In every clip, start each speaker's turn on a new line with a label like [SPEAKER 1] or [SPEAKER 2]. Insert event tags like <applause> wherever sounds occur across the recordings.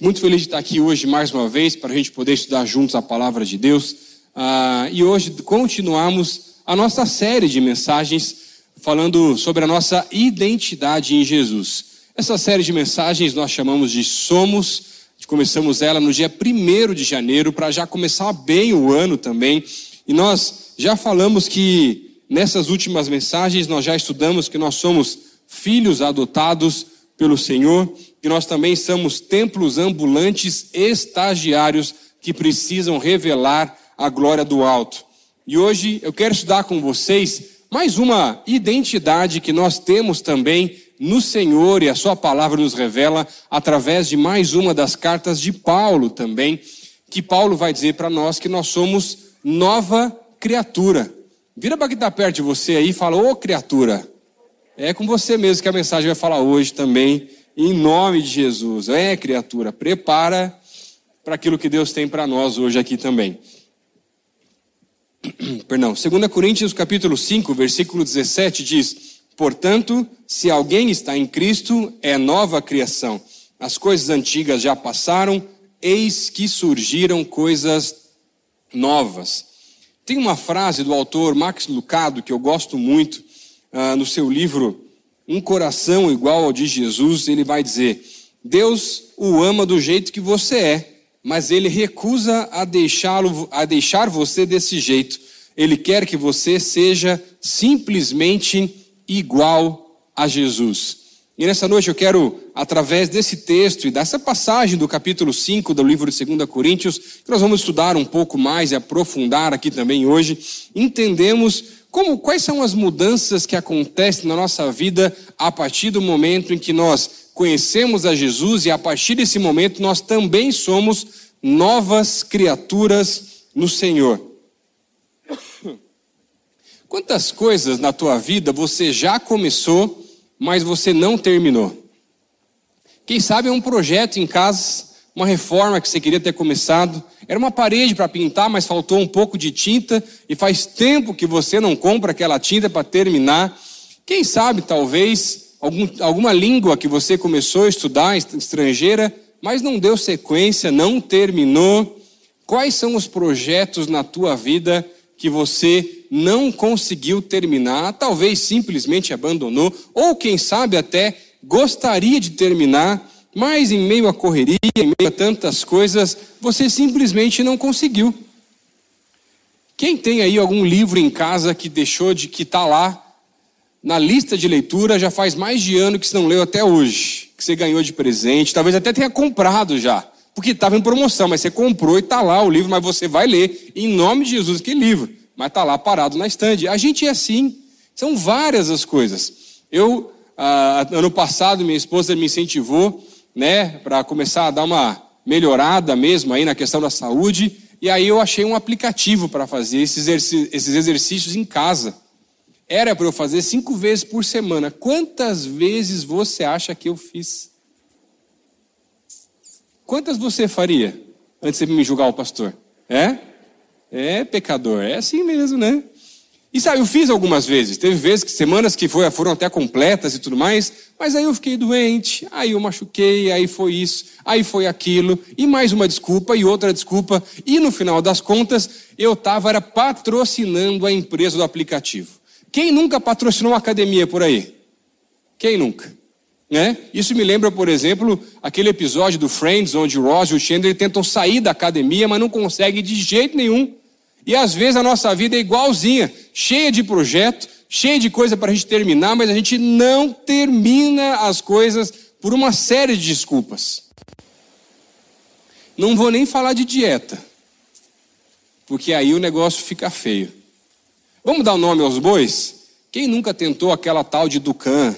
[SPEAKER 1] Muito feliz de estar aqui hoje mais uma vez para a gente poder estudar juntos a palavra de Deus. Ah, e hoje continuamos a nossa série de mensagens falando sobre a nossa identidade em Jesus. Essa série de mensagens nós chamamos de Somos. Começamos ela no dia 1 de janeiro para já começar bem o ano também. E nós já falamos que nessas últimas mensagens nós já estudamos que nós somos filhos adotados pelo Senhor que nós também somos templos ambulantes estagiários que precisam revelar a glória do alto. E hoje eu quero estudar com vocês mais uma identidade que nós temos também no Senhor e a Sua palavra nos revela através de mais uma das cartas de Paulo também, que Paulo vai dizer para nós que nós somos nova criatura. Vira para quem está perto de você aí e fala, ô criatura. É com você mesmo que a mensagem vai falar hoje também em nome de Jesus. É, criatura, prepara para aquilo que Deus tem para nós hoje aqui também. <clears throat> Perdão, 2 Coríntios capítulo 5, versículo 17 diz: Portanto, se alguém está em Cristo, é nova criação. As coisas antigas já passaram, eis que surgiram coisas novas. Tem uma frase do autor Max Lucado que eu gosto muito uh, no seu livro um coração igual ao de Jesus, ele vai dizer: Deus o ama do jeito que você é, mas ele recusa a deixá-lo a deixar você desse jeito. Ele quer que você seja simplesmente igual a Jesus. E nessa noite eu quero, através desse texto e dessa passagem do capítulo 5 do livro de 2 Coríntios, que nós vamos estudar um pouco mais e aprofundar aqui também hoje, entendemos como, quais são as mudanças que acontecem na nossa vida a partir do momento em que nós conhecemos a Jesus e a partir desse momento nós também somos novas criaturas no Senhor? <coughs> Quantas coisas na tua vida você já começou, mas você não terminou? Quem sabe é um projeto em casa uma reforma que você queria ter começado. Era uma parede para pintar, mas faltou um pouco de tinta e faz tempo que você não compra aquela tinta para terminar. Quem sabe, talvez, algum, alguma língua que você começou a estudar, estrangeira, mas não deu sequência, não terminou. Quais são os projetos na tua vida que você não conseguiu terminar, talvez simplesmente abandonou, ou quem sabe até gostaria de terminar, mas em meio à correria, em meio a tantas coisas, você simplesmente não conseguiu. Quem tem aí algum livro em casa que deixou de que está lá na lista de leitura já faz mais de ano que você não leu até hoje, que você ganhou de presente, talvez até tenha comprado já, porque estava em promoção, mas você comprou e está lá o livro, mas você vai ler em nome de Jesus que livro, mas está lá parado na estande. A gente é assim, são várias as coisas. Eu ah, ano passado minha esposa me incentivou né, para começar a dar uma melhorada mesmo aí na questão da saúde. E aí eu achei um aplicativo para fazer esses, esses exercícios em casa. Era para eu fazer cinco vezes por semana. Quantas vezes você acha que eu fiz? Quantas você faria antes de me julgar o pastor? É? É pecador, é assim mesmo, né? E sabe, eu fiz algumas vezes. Teve vezes, que semanas que foi, foram até completas e tudo mais, mas aí eu fiquei doente, aí eu machuquei, aí foi isso, aí foi aquilo, e mais uma desculpa e outra desculpa. E no final das contas, eu estava era patrocinando a empresa do aplicativo. Quem nunca patrocinou uma academia por aí? Quem nunca? Né? Isso me lembra, por exemplo, aquele episódio do Friends, onde o Ross e o Chandler tentam sair da academia, mas não conseguem de jeito nenhum. E às vezes a nossa vida é igualzinha, cheia de projeto, cheia de coisa para a gente terminar, mas a gente não termina as coisas por uma série de desculpas. Não vou nem falar de dieta, porque aí o negócio fica feio. Vamos dar o um nome aos bois? Quem nunca tentou aquela tal de Ducan,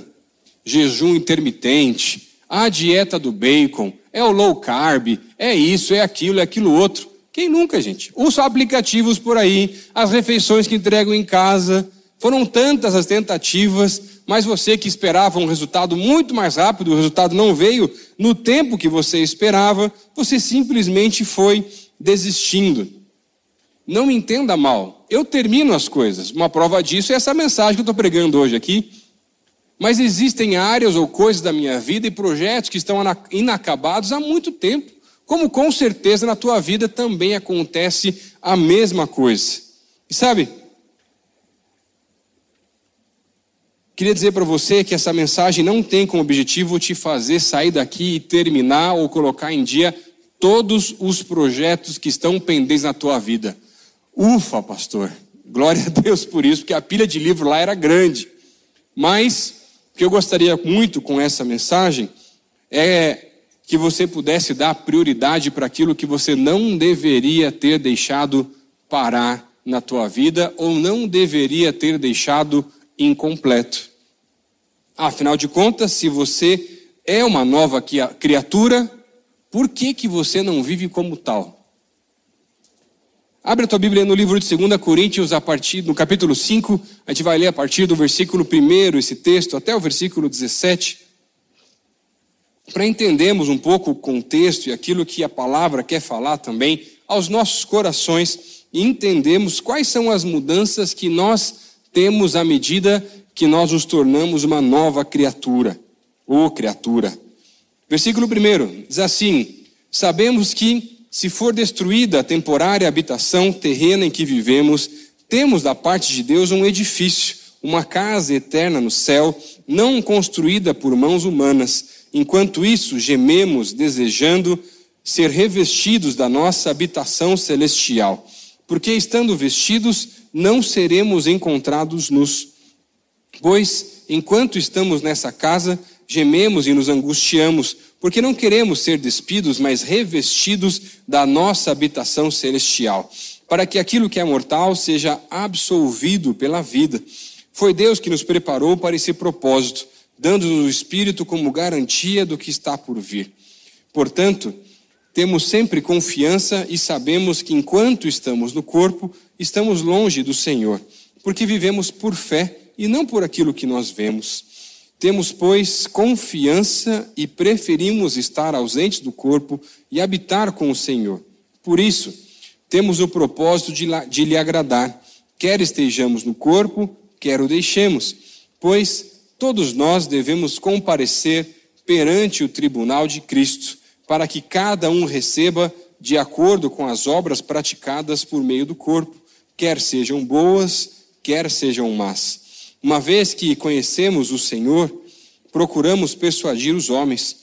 [SPEAKER 1] jejum intermitente, a dieta do bacon, é o low carb, é isso, é aquilo, é aquilo outro. Quem nunca, gente? Usa aplicativos por aí, as refeições que entregam em casa. Foram tantas as tentativas, mas você que esperava um resultado muito mais rápido, o resultado não veio no tempo que você esperava, você simplesmente foi desistindo. Não me entenda mal, eu termino as coisas. Uma prova disso é essa mensagem que eu estou pregando hoje aqui. Mas existem áreas ou coisas da minha vida e projetos que estão inacabados há muito tempo. Como com certeza na tua vida também acontece a mesma coisa. E sabe, queria dizer para você que essa mensagem não tem como objetivo te fazer sair daqui e terminar ou colocar em dia todos os projetos que estão pendentes na tua vida. Ufa, pastor. Glória a Deus por isso, porque a pilha de livro lá era grande. Mas o que eu gostaria muito com essa mensagem é que você pudesse dar prioridade para aquilo que você não deveria ter deixado parar na tua vida ou não deveria ter deixado incompleto. Afinal de contas, se você é uma nova criatura, por que que você não vive como tal? Abre a tua Bíblia no livro de 2 Coríntios, a partir no capítulo 5, a gente vai ler a partir do versículo 1 esse texto, até o versículo 17, para entendermos um pouco o contexto e aquilo que a palavra quer falar também aos nossos corações e entendemos quais são as mudanças que nós temos à medida que nós nos tornamos uma nova criatura, ou criatura. Versículo 1 diz assim: Sabemos que se for destruída a temporária habitação terrena em que vivemos, temos da parte de Deus um edifício, uma casa eterna no céu, não construída por mãos humanas. Enquanto isso, gememos, desejando ser revestidos da nossa habitação celestial. Porque estando vestidos, não seremos encontrados nus. Pois, enquanto estamos nessa casa, gememos e nos angustiamos porque não queremos ser despidos, mas revestidos da nossa habitação celestial, para que aquilo que é mortal seja absolvido pela vida. Foi Deus que nos preparou para esse propósito, dando-nos o Espírito como garantia do que está por vir. Portanto, temos sempre confiança e sabemos que enquanto estamos no corpo, estamos longe do Senhor, porque vivemos por fé e não por aquilo que nós vemos. Temos, pois, confiança e preferimos estar ausentes do corpo e habitar com o Senhor. Por isso, temos o propósito de, de lhe agradar, quer estejamos no corpo, quer o deixemos, pois todos nós devemos comparecer perante o tribunal de Cristo, para que cada um receba de acordo com as obras praticadas por meio do corpo, quer sejam boas, quer sejam más. Uma vez que conhecemos o Senhor, procuramos persuadir os homens.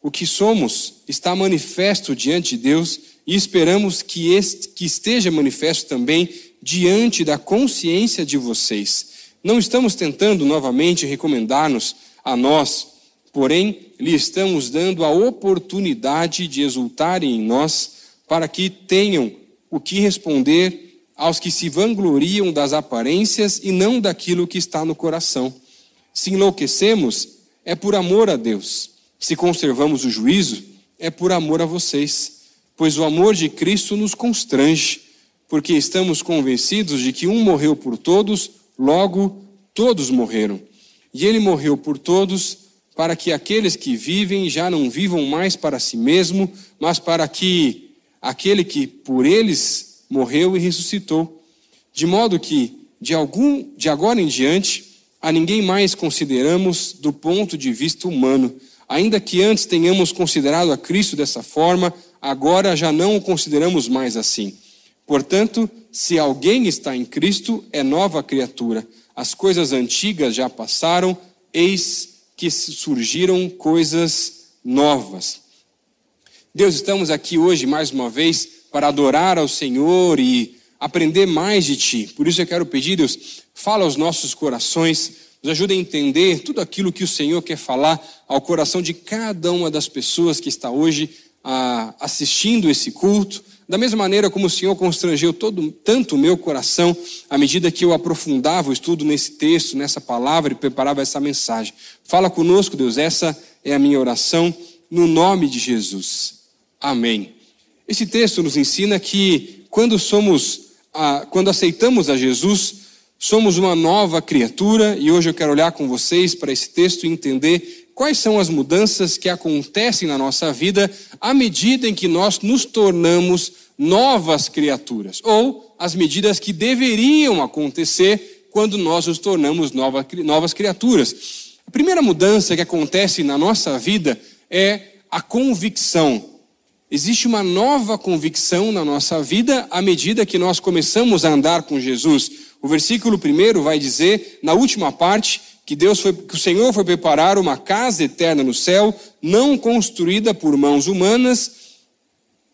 [SPEAKER 1] O que somos está manifesto diante de Deus e esperamos que, este, que esteja manifesto também diante da consciência de vocês. Não estamos tentando novamente recomendar-nos a nós, porém, lhe estamos dando a oportunidade de exultarem em nós, para que tenham o que responder aos que se vangloriam das aparências e não daquilo que está no coração. Se enlouquecemos, é por amor a Deus. Se conservamos o juízo, é por amor a vocês. Pois o amor de Cristo nos constrange, porque estamos convencidos de que um morreu por todos, logo todos morreram. E ele morreu por todos, para que aqueles que vivem já não vivam mais para si mesmo, mas para que aquele que por eles morreu e ressuscitou, de modo que de algum de agora em diante a ninguém mais consideramos do ponto de vista humano, ainda que antes tenhamos considerado a Cristo dessa forma, agora já não o consideramos mais assim. Portanto, se alguém está em Cristo, é nova criatura. As coisas antigas já passaram, eis que surgiram coisas novas. Deus, estamos aqui hoje mais uma vez para adorar ao Senhor e aprender mais de Ti. Por isso eu quero pedir, Deus, fala aos nossos corações, nos ajude a entender tudo aquilo que o Senhor quer falar ao coração de cada uma das pessoas que está hoje ah, assistindo esse culto. Da mesma maneira como o Senhor constrangeu todo, tanto o meu coração à medida que eu aprofundava o estudo nesse texto, nessa palavra e preparava essa mensagem. Fala conosco, Deus, essa é a minha oração, no nome de Jesus. Amém. Esse texto nos ensina que quando somos, quando aceitamos a Jesus, somos uma nova criatura e hoje eu quero olhar com vocês para esse texto e entender quais são as mudanças que acontecem na nossa vida à medida em que nós nos tornamos novas criaturas, ou as medidas que deveriam acontecer quando nós nos tornamos novas criaturas. A primeira mudança que acontece na nossa vida é a convicção. Existe uma nova convicção na nossa vida à medida que nós começamos a andar com Jesus. O versículo primeiro vai dizer, na última parte, que Deus foi, que o Senhor foi preparar uma casa eterna no céu, não construída por mãos humanas,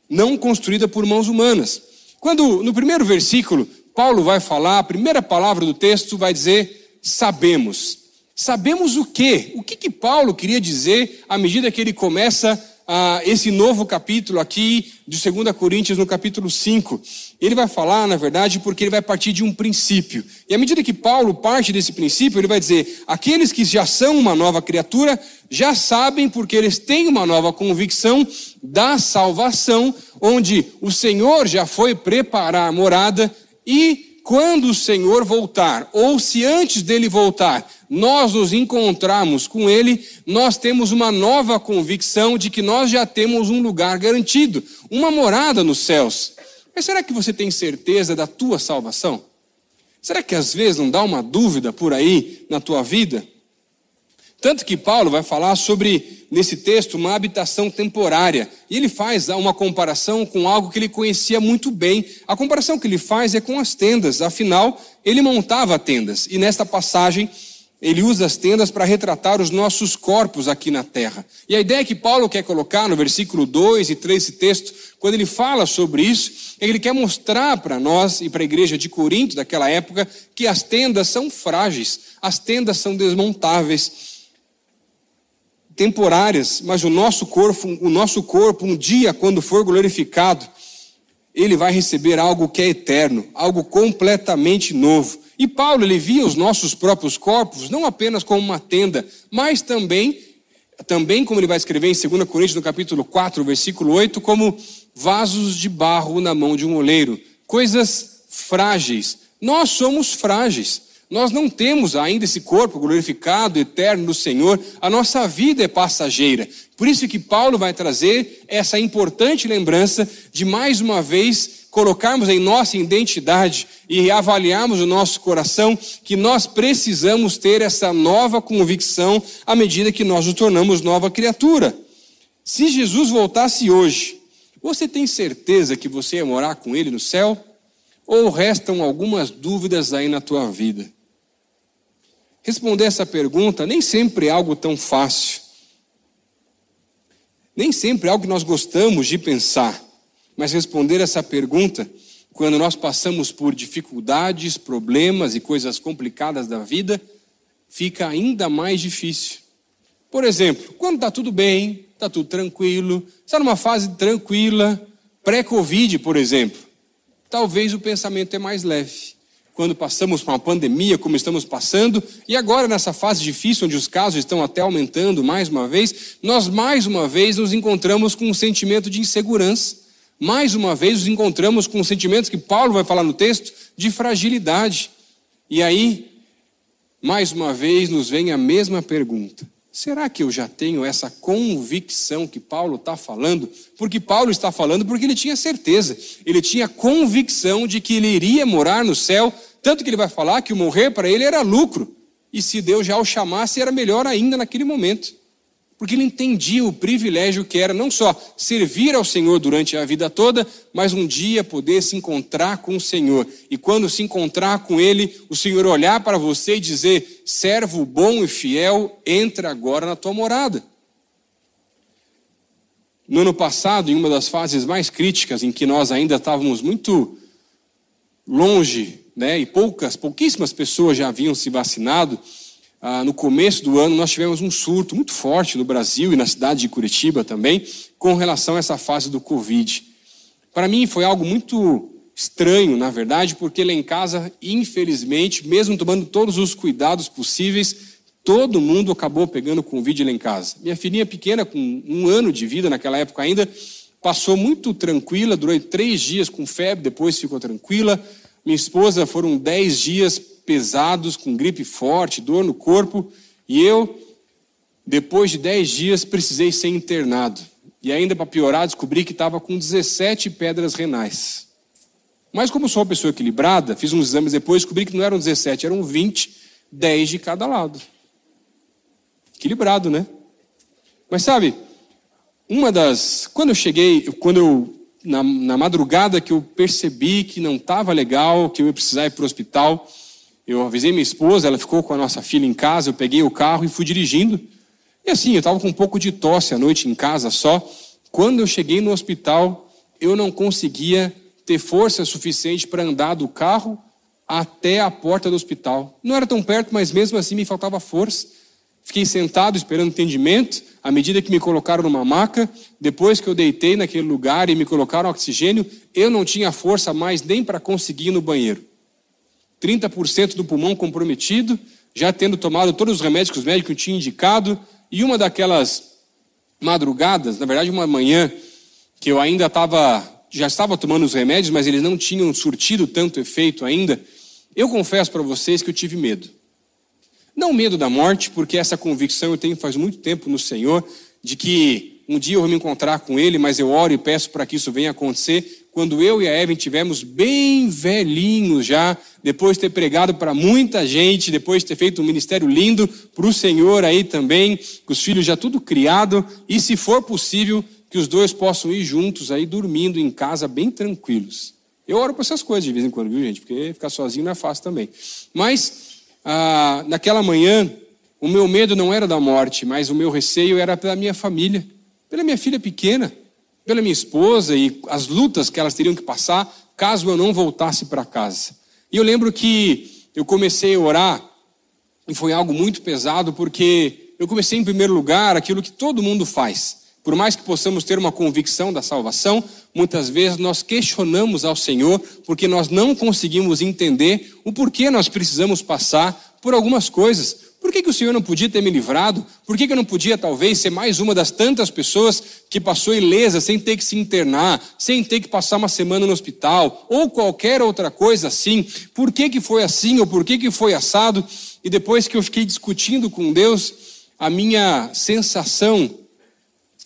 [SPEAKER 1] não construída por mãos humanas. Quando no primeiro versículo Paulo vai falar, a primeira palavra do texto vai dizer sabemos. Sabemos o quê? O que que Paulo queria dizer à medida que ele começa ah, esse novo capítulo aqui de 2 Coríntios, no capítulo 5. Ele vai falar, na verdade, porque ele vai partir de um princípio. E à medida que Paulo parte desse princípio, ele vai dizer: aqueles que já são uma nova criatura já sabem, porque eles têm uma nova convicção da salvação, onde o Senhor já foi preparar a morada e quando o Senhor voltar, ou se antes dele voltar, nós nos encontrarmos com ele, nós temos uma nova convicção de que nós já temos um lugar garantido, uma morada nos céus. Mas será que você tem certeza da tua salvação? Será que às vezes não dá uma dúvida por aí na tua vida? Tanto que Paulo vai falar sobre, nesse texto, uma habitação temporária. E ele faz uma comparação com algo que ele conhecia muito bem. A comparação que ele faz é com as tendas. Afinal, ele montava tendas. E nesta passagem, ele usa as tendas para retratar os nossos corpos aqui na terra. E a ideia que Paulo quer colocar no versículo 2 e 3 desse texto, quando ele fala sobre isso, é que ele quer mostrar para nós e para a igreja de Corinto daquela época que as tendas são frágeis, as tendas são desmontáveis temporárias, mas o nosso corpo, o nosso corpo, um dia, quando for glorificado, ele vai receber algo que é eterno, algo completamente novo. E Paulo, ele via os nossos próprios corpos não apenas como uma tenda, mas também, também como ele vai escrever em 2 Coríntios, no capítulo 4, versículo 8, como vasos de barro na mão de um oleiro, coisas frágeis. Nós somos frágeis. Nós não temos ainda esse corpo glorificado, eterno do Senhor. A nossa vida é passageira. Por isso que Paulo vai trazer essa importante lembrança de mais uma vez colocarmos em nossa identidade e avaliarmos o nosso coração que nós precisamos ter essa nova convicção à medida que nós nos tornamos nova criatura. Se Jesus voltasse hoje, você tem certeza que você ia morar com ele no céu? Ou restam algumas dúvidas aí na tua vida? Responder essa pergunta nem sempre é algo tão fácil. Nem sempre é algo que nós gostamos de pensar. Mas responder essa pergunta, quando nós passamos por dificuldades, problemas e coisas complicadas da vida, fica ainda mais difícil. Por exemplo, quando está tudo bem, está tudo tranquilo, está numa fase tranquila, pré-Covid, por exemplo, talvez o pensamento é mais leve quando passamos por uma pandemia como estamos passando, e agora nessa fase difícil, onde os casos estão até aumentando mais uma vez, nós mais uma vez nos encontramos com um sentimento de insegurança. Mais uma vez nos encontramos com sentimentos que Paulo vai falar no texto de fragilidade. E aí, mais uma vez, nos vem a mesma pergunta: será que eu já tenho essa convicção que Paulo está falando? Porque Paulo está falando porque ele tinha certeza, ele tinha convicção de que ele iria morar no céu tanto que ele vai falar que o morrer para ele era lucro. E se Deus já o chamasse, era melhor ainda naquele momento. Porque ele entendia o privilégio que era não só servir ao Senhor durante a vida toda, mas um dia poder se encontrar com o Senhor. E quando se encontrar com Ele, o Senhor olhar para você e dizer: servo bom e fiel, entra agora na tua morada. No ano passado, em uma das fases mais críticas, em que nós ainda estávamos muito longe né, e poucas, pouquíssimas pessoas já haviam se vacinado, ah, no começo do ano nós tivemos um surto muito forte no Brasil e na cidade de Curitiba também, com relação a essa fase do Covid. Para mim foi algo muito estranho, na verdade, porque lá em casa, infelizmente, mesmo tomando todos os cuidados possíveis, todo mundo acabou pegando Covid lá em casa. Minha filhinha pequena, com um ano de vida naquela época ainda, passou muito tranquila, durante três dias com febre, depois ficou tranquila. Minha esposa foram dez dias pesados, com gripe forte, dor no corpo, e eu, depois de dez dias, precisei ser internado. E ainda para piorar, descobri que estava com 17 pedras renais. Mas como sou uma pessoa equilibrada, fiz uns exames depois, descobri que não eram 17, eram 20, 10 de cada lado. Equilibrado, né? Mas sabe, uma das. Quando eu cheguei, quando eu. Na, na madrugada que eu percebi que não estava legal, que eu ia precisar ir para o hospital, eu avisei minha esposa, ela ficou com a nossa filha em casa, eu peguei o carro e fui dirigindo. E assim, eu estava com um pouco de tosse à noite em casa só. Quando eu cheguei no hospital, eu não conseguia ter força suficiente para andar do carro até a porta do hospital. Não era tão perto, mas mesmo assim me faltava força. Fiquei sentado esperando atendimento, à medida que me colocaram numa maca, depois que eu deitei naquele lugar e me colocaram oxigênio, eu não tinha força mais nem para conseguir ir no banheiro. 30% do pulmão comprometido, já tendo tomado todos os remédios que os médicos tinham indicado, e uma daquelas madrugadas, na verdade uma manhã, que eu ainda estava, já estava tomando os remédios, mas eles não tinham surtido tanto efeito ainda, eu confesso para vocês que eu tive medo. Não medo da morte, porque essa convicção eu tenho faz muito tempo no Senhor, de que um dia eu vou me encontrar com Ele, mas eu oro e peço para que isso venha acontecer quando eu e a Evan tivemos bem velhinhos já, depois de ter pregado para muita gente, depois de ter feito um ministério lindo para o Senhor aí também, com os filhos já tudo criado, e se for possível, que os dois possam ir juntos aí dormindo em casa bem tranquilos. Eu oro por essas coisas de vez em quando, viu gente? Porque ficar sozinho não é fácil também. Mas, ah, naquela manhã, o meu medo não era da morte, mas o meu receio era pela minha família, pela minha filha pequena pela minha esposa e as lutas que elas teriam que passar caso eu não voltasse para casa. E eu lembro que eu comecei a orar e foi algo muito pesado porque eu comecei em primeiro lugar aquilo que todo mundo faz. Por mais que possamos ter uma convicção da salvação, muitas vezes nós questionamos ao Senhor porque nós não conseguimos entender o porquê nós precisamos passar por algumas coisas. Por que, que o Senhor não podia ter me livrado? Por que, que eu não podia, talvez, ser mais uma das tantas pessoas que passou ilesa, sem ter que se internar, sem ter que passar uma semana no hospital, ou qualquer outra coisa assim? Por que, que foi assim, ou por que, que foi assado? E depois que eu fiquei discutindo com Deus, a minha sensação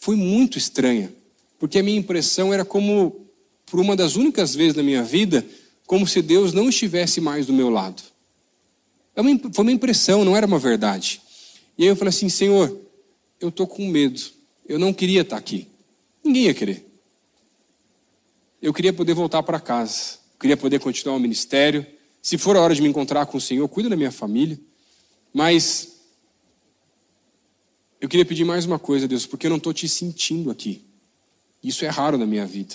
[SPEAKER 1] foi muito estranha, porque a minha impressão era como, por uma das únicas vezes na minha vida, como se Deus não estivesse mais do meu lado. É foi uma impressão, não era uma verdade. E aí eu falei assim: Senhor, eu estou com medo. Eu não queria estar aqui. Ninguém ia querer. Eu queria poder voltar para casa. Eu queria poder continuar o ministério. Se for a hora de me encontrar com o Senhor, cuida da minha família. Mas eu queria pedir mais uma coisa, Deus, porque eu não estou te sentindo aqui. Isso é raro na minha vida.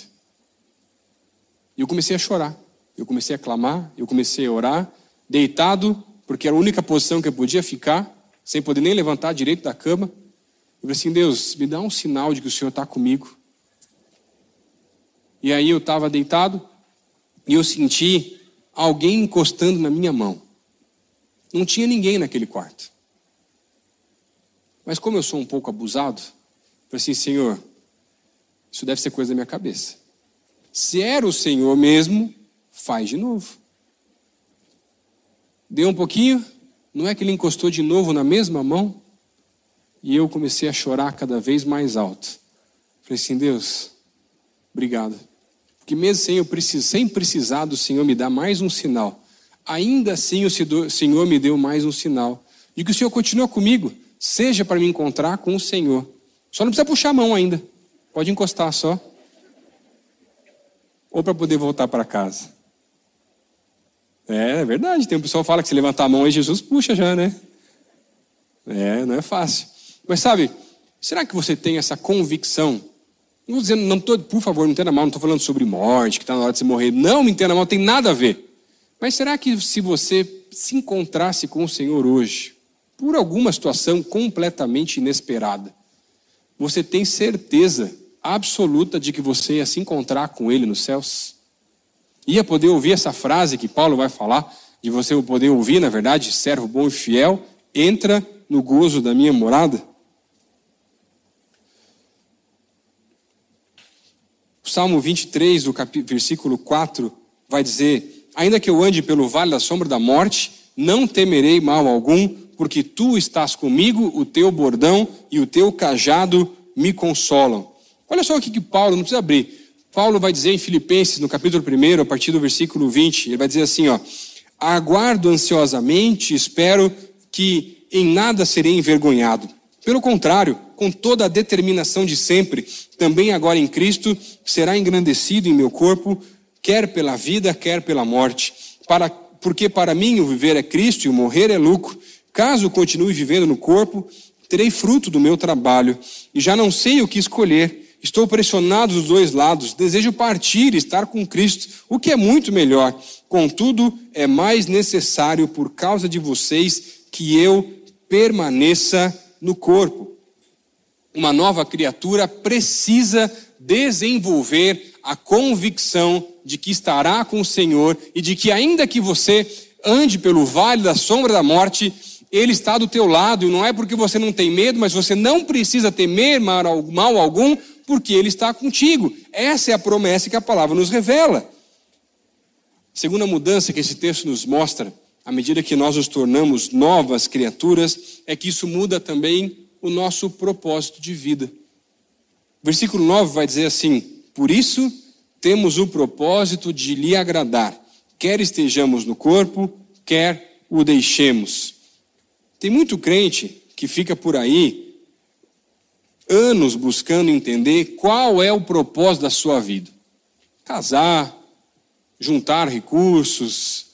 [SPEAKER 1] E eu comecei a chorar. Eu comecei a clamar. Eu comecei a orar. Deitado porque era a única posição que eu podia ficar, sem poder nem levantar direito da cama. Eu falei assim: Deus, me dá um sinal de que o Senhor está comigo. E aí eu estava deitado e eu senti alguém encostando na minha mão. Não tinha ninguém naquele quarto. Mas como eu sou um pouco abusado, eu falei assim: Senhor, isso deve ser coisa da minha cabeça. Se era o Senhor mesmo, faz de novo. Deu um pouquinho, não é que ele encostou de novo na mesma mão? E eu comecei a chorar cada vez mais alto. Falei assim, Deus, obrigado. Porque mesmo sem, eu precis, sem precisar do Senhor me dar mais um sinal, ainda assim o Senhor me deu mais um sinal. De que o Senhor continua comigo, seja para me encontrar com o Senhor. Só não precisa puxar a mão ainda. Pode encostar só. Ou para poder voltar para casa. É, é verdade. Tem um pessoal que fala que se levantar a mão aí, Jesus puxa já, né? É, não é fácil. Mas sabe, será que você tem essa convicção? Não dizendo, não tô, por favor, não entenda mal, não estou falando sobre morte, que está na hora de você morrer. Não me entenda mal, tem nada a ver. Mas será que se você se encontrasse com o Senhor hoje, por alguma situação completamente inesperada, você tem certeza absoluta de que você ia se encontrar com Ele nos céus? Ia poder ouvir essa frase que Paulo vai falar, de você poder ouvir, na verdade, servo bom e fiel, entra no gozo da minha morada? Salmo 23, o versículo 4, vai dizer: Ainda que eu ande pelo vale da sombra da morte, não temerei mal algum, porque tu estás comigo, o teu bordão e o teu cajado me consolam. Olha só o que, que Paulo, não precisa abrir, Paulo vai dizer em Filipenses, no capítulo 1, a partir do versículo 20, ele vai dizer assim, ó: Aguardo ansiosamente, espero que em nada serei envergonhado, Pelo contrário, com toda a determinação de sempre, também agora em Cristo, será engrandecido em meu corpo, quer pela vida, quer pela morte. Para, porque para mim o viver é Cristo e o morrer é lucro. Caso continue vivendo no corpo, terei fruto do meu trabalho, e já não sei o que escolher. Estou pressionado dos dois lados, desejo partir estar com Cristo, o que é muito melhor. Contudo, é mais necessário, por causa de vocês, que eu permaneça no corpo. Uma nova criatura precisa desenvolver a convicção de que estará com o Senhor e de que, ainda que você ande pelo vale da sombra da morte, Ele está do teu lado, e não é porque você não tem medo, mas você não precisa temer mal algum, porque Ele está contigo. Essa é a promessa que a palavra nos revela. Segunda mudança que esse texto nos mostra à medida que nós nos tornamos novas criaturas, é que isso muda também o nosso propósito de vida. Versículo 9 vai dizer assim: Por isso temos o propósito de lhe agradar, quer estejamos no corpo, quer o deixemos. Tem muito crente que fica por aí anos buscando entender qual é o propósito da sua vida. Casar, juntar recursos,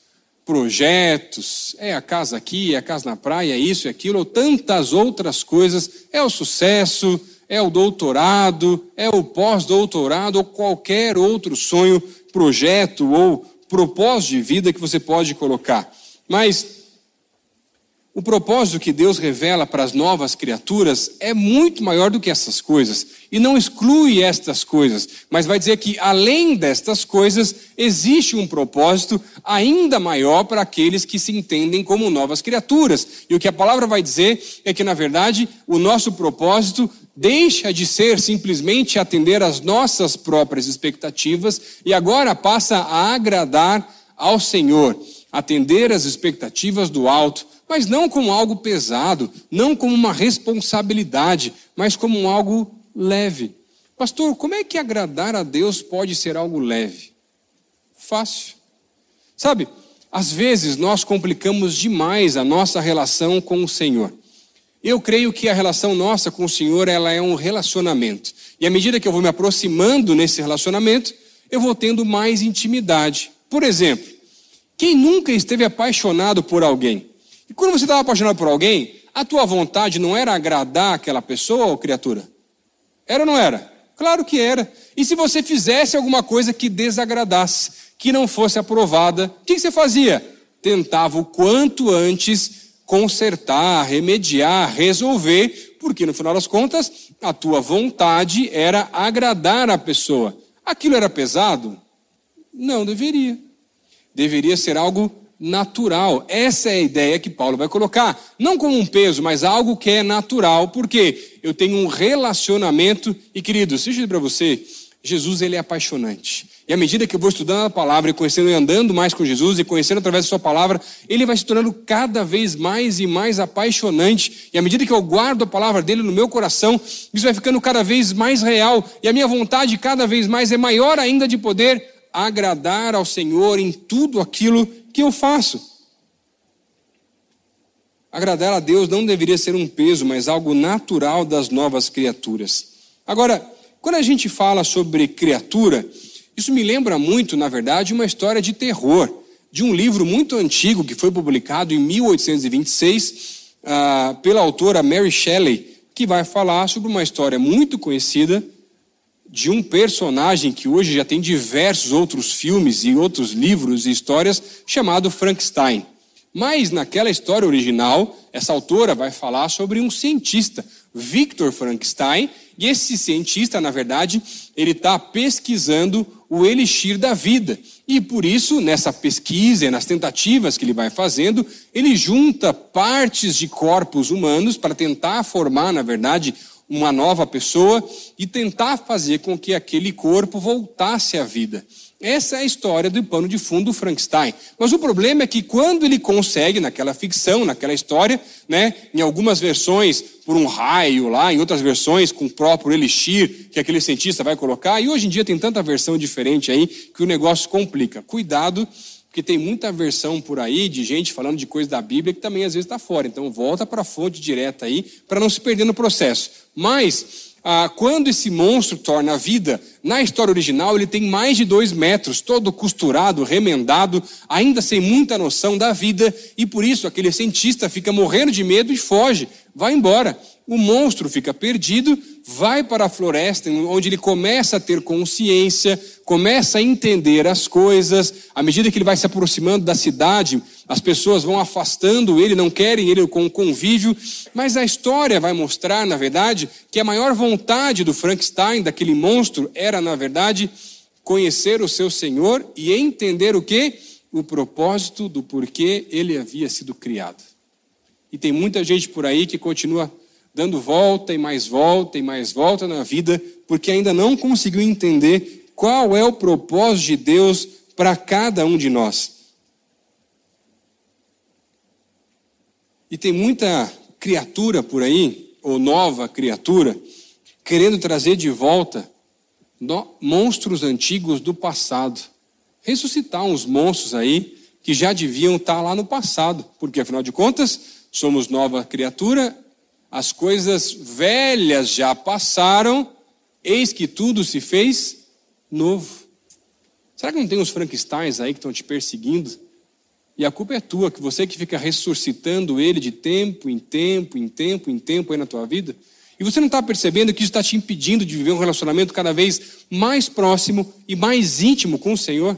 [SPEAKER 1] projetos, é a casa aqui, é a casa na praia, é isso, é aquilo, ou tantas outras coisas, é o sucesso, é o doutorado, é o pós-doutorado, ou qualquer outro sonho, projeto ou propósito de vida que você pode colocar. Mas o propósito que Deus revela para as novas criaturas é muito maior do que essas coisas. E não exclui estas coisas, mas vai dizer que além destas coisas, existe um propósito ainda maior para aqueles que se entendem como novas criaturas. E o que a palavra vai dizer é que, na verdade, o nosso propósito deixa de ser simplesmente atender às nossas próprias expectativas e agora passa a agradar ao Senhor, atender às expectativas do alto mas não como algo pesado, não como uma responsabilidade, mas como algo leve. Pastor, como é que agradar a Deus pode ser algo leve? Fácil. Sabe, às vezes nós complicamos demais a nossa relação com o Senhor. Eu creio que a relação nossa com o Senhor, ela é um relacionamento. E à medida que eu vou me aproximando nesse relacionamento, eu vou tendo mais intimidade. Por exemplo, quem nunca esteve apaixonado por alguém? E quando você estava apaixonado por alguém, a tua vontade não era agradar aquela pessoa ou criatura? Era ou não era? Claro que era. E se você fizesse alguma coisa que desagradasse, que não fosse aprovada, o que você fazia? Tentava o quanto antes consertar, remediar, resolver, porque no final das contas, a tua vontade era agradar a pessoa. Aquilo era pesado? Não deveria. Deveria ser algo natural. Essa é a ideia que Paulo vai colocar. Não como um peso, mas algo que é natural, porque eu tenho um relacionamento. E queridos, deixa eu dizer para você, Jesus ele é apaixonante. E à medida que eu vou estudando a palavra e conhecendo e andando mais com Jesus e conhecendo através da sua palavra, ele vai se tornando cada vez mais e mais apaixonante. E à medida que eu guardo a palavra dele no meu coração, isso vai ficando cada vez mais real. E a minha vontade cada vez mais é maior ainda de poder agradar ao Senhor em tudo aquilo que eu faço. Agradar a Deus não deveria ser um peso, mas algo natural das novas criaturas. Agora, quando a gente fala sobre criatura, isso me lembra muito, na verdade, uma história de terror, de um livro muito antigo que foi publicado em 1826 uh, ah, pela autora Mary Shelley, que vai falar sobre uma história muito conhecida de um personagem que hoje já tem diversos outros filmes e outros livros e histórias, chamado Frankenstein. Mas naquela história original, essa autora vai falar sobre um cientista, Victor Frankenstein, e esse cientista, na verdade, ele está pesquisando o elixir da vida. E por isso, nessa pesquisa e nas tentativas que ele vai fazendo, ele junta partes de corpos humanos para tentar formar, na verdade, uma nova pessoa e tentar fazer com que aquele corpo voltasse à vida. Essa é a história do pano de fundo do Frankenstein. Mas o problema é que quando ele consegue, naquela ficção, naquela história, né, em algumas versões por um raio lá, em outras versões com o próprio elixir que aquele cientista vai colocar, e hoje em dia tem tanta versão diferente aí que o negócio complica. Cuidado, Porque tem muita versão por aí de gente falando de coisa da Bíblia que também às vezes está fora. Então volta para a fonte direta aí para não se perder no processo. Mas ah, quando esse monstro torna a vida, na história original ele tem mais de dois metros, todo costurado, remendado, ainda sem muita noção da vida, e por isso aquele cientista fica morrendo de medo e foge, vai embora. O monstro fica perdido, vai para a floresta, onde ele começa a ter consciência, começa a entender as coisas. À medida que ele vai se aproximando da cidade, as pessoas vão afastando ele, não querem ele com convívio. Mas a história vai mostrar, na verdade, que a maior vontade do Frankenstein, daquele monstro, era, na verdade, conhecer o seu Senhor e entender o que? O propósito do porquê ele havia sido criado. E tem muita gente por aí que continua dando volta e mais volta e mais volta na vida, porque ainda não conseguiu entender qual é o propósito de Deus para cada um de nós. E tem muita criatura por aí, ou nova criatura, querendo trazer de volta monstros antigos do passado. Ressuscitar uns monstros aí que já deviam estar lá no passado, porque afinal de contas, somos nova criatura as coisas velhas já passaram, eis que tudo se fez novo. Será que não tem uns Frankensteins aí que estão te perseguindo? E a culpa é tua, que você que fica ressuscitando ele de tempo em tempo, em tempo, em tempo aí na tua vida. E você não está percebendo que isso está te impedindo de viver um relacionamento cada vez mais próximo e mais íntimo com o Senhor?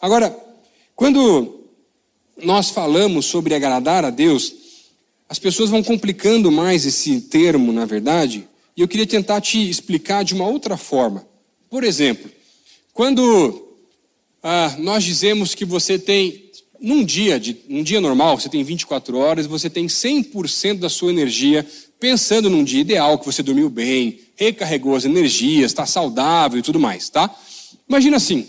[SPEAKER 1] Agora, quando nós falamos sobre agradar a Deus, as pessoas vão complicando mais esse termo, na verdade, e eu queria tentar te explicar de uma outra forma. Por exemplo, quando ah, nós dizemos que você tem, num dia, de, um dia normal, você tem 24 horas, você tem 100% da sua energia pensando num dia ideal, que você dormiu bem, recarregou as energias, está saudável e tudo mais, tá? Imagina assim,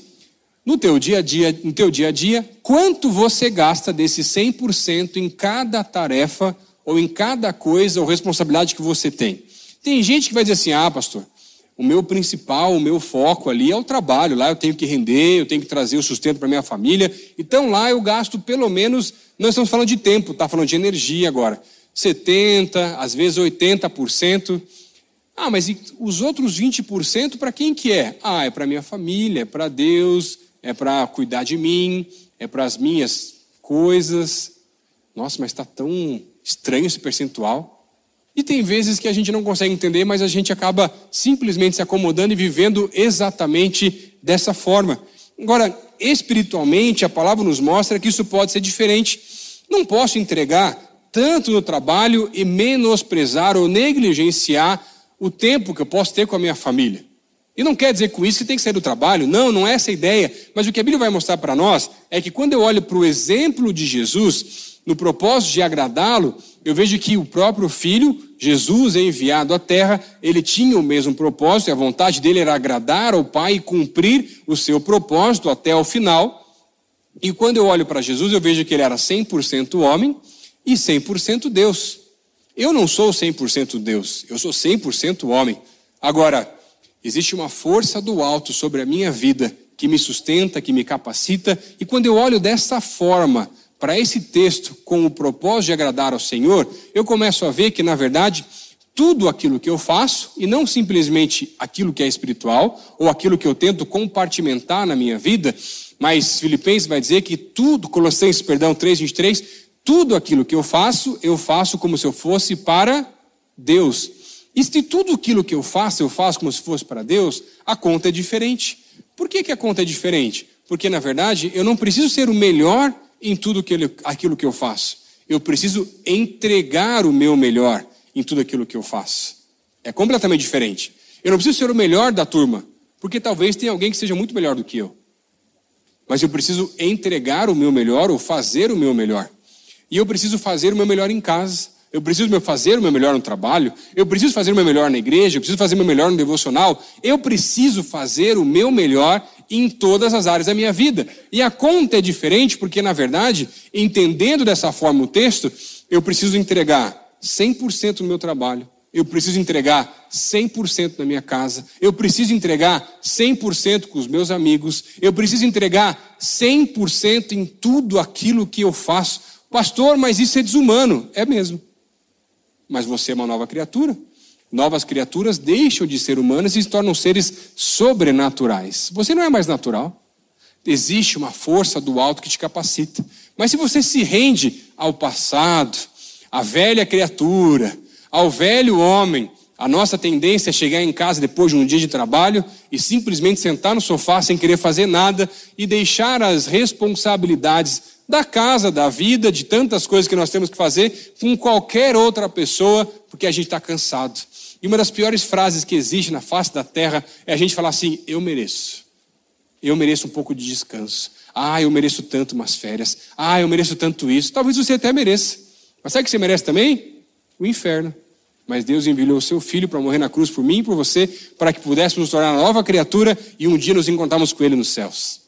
[SPEAKER 1] no teu dia a dia, no teu dia a dia, quanto você gasta desse 100% em cada tarefa ou em cada coisa ou responsabilidade que você tem. Tem gente que vai dizer assim: ah, pastor, o meu principal, o meu foco ali é o trabalho. Lá eu tenho que render, eu tenho que trazer o sustento para minha família. Então lá eu gasto pelo menos, nós estamos falando de tempo, está falando de energia agora. 70%, às vezes 80%. Ah, mas os outros 20% para quem que é? Ah, é para minha família, é para Deus, é para cuidar de mim, é para as minhas coisas. Nossa, mas está tão estranho esse percentual. E tem vezes que a gente não consegue entender, mas a gente acaba simplesmente se acomodando e vivendo exatamente dessa forma. Agora, espiritualmente, a palavra nos mostra que isso pode ser diferente. Não posso entregar tanto no trabalho e menosprezar ou negligenciar o tempo que eu posso ter com a minha família. E não quer dizer com isso que tem que sair do trabalho, não, não é essa a ideia. Mas o que a Bíblia vai mostrar para nós é que quando eu olho para o exemplo de Jesus, no propósito de agradá-lo, eu vejo que o próprio Filho, Jesus, é enviado à terra, ele tinha o mesmo propósito, e a vontade dele era agradar ao Pai e cumprir o seu propósito até o final. E quando eu olho para Jesus, eu vejo que ele era 100% homem e 100% Deus. Eu não sou 100% Deus, eu sou 100% homem. Agora, existe uma força do alto sobre a minha vida que me sustenta, que me capacita, e quando eu olho dessa forma, para esse texto com o propósito de agradar ao Senhor, eu começo a ver que, na verdade, tudo aquilo que eu faço, e não simplesmente aquilo que é espiritual, ou aquilo que eu tento compartimentar na minha vida, mas Filipenses vai dizer que tudo, Colossenses, perdão, 3,23, tudo aquilo que eu faço, eu faço como se eu fosse para Deus. E se tudo aquilo que eu faço, eu faço como se fosse para Deus, a conta é diferente. Por que, que a conta é diferente? Porque, na verdade, eu não preciso ser o melhor em tudo aquilo que eu faço. Eu preciso entregar o meu melhor em tudo aquilo que eu faço. É completamente diferente. Eu não preciso ser o melhor da turma, porque talvez tenha alguém que seja muito melhor do que eu. Mas eu preciso entregar o meu melhor ou fazer o meu melhor. E eu preciso fazer o meu melhor em casa. Eu preciso fazer o meu melhor no trabalho. Eu preciso fazer o meu melhor na igreja. Eu preciso fazer o meu melhor no devocional. Eu preciso fazer o meu melhor em todas as áreas da minha vida. E a conta é diferente porque, na verdade, entendendo dessa forma o texto, eu preciso entregar 100% do meu trabalho, eu preciso entregar 100% na minha casa, eu preciso entregar 100% com os meus amigos, eu preciso entregar 100% em tudo aquilo que eu faço. Pastor, mas isso é desumano. É mesmo. Mas você é uma nova criatura. Novas criaturas deixam de ser humanas e se tornam seres sobrenaturais. Você não é mais natural. Existe uma força do alto que te capacita. Mas se você se rende ao passado, à velha criatura, ao velho homem, a nossa tendência é chegar em casa depois de um dia de trabalho e simplesmente sentar no sofá sem querer fazer nada e deixar as responsabilidades da casa, da vida, de tantas coisas que nós temos que fazer com qualquer outra pessoa, porque a gente está cansado. E uma das piores frases que existe na face da terra é a gente falar assim: eu mereço. Eu mereço um pouco de descanso. Ah, eu mereço tanto umas férias. Ah, eu mereço tanto isso. Talvez você até mereça. Mas sabe o que você merece também? O inferno. Mas Deus enviou o seu filho para morrer na cruz por mim e por você, para que pudéssemos tornar nova criatura e um dia nos encontrarmos com Ele nos céus.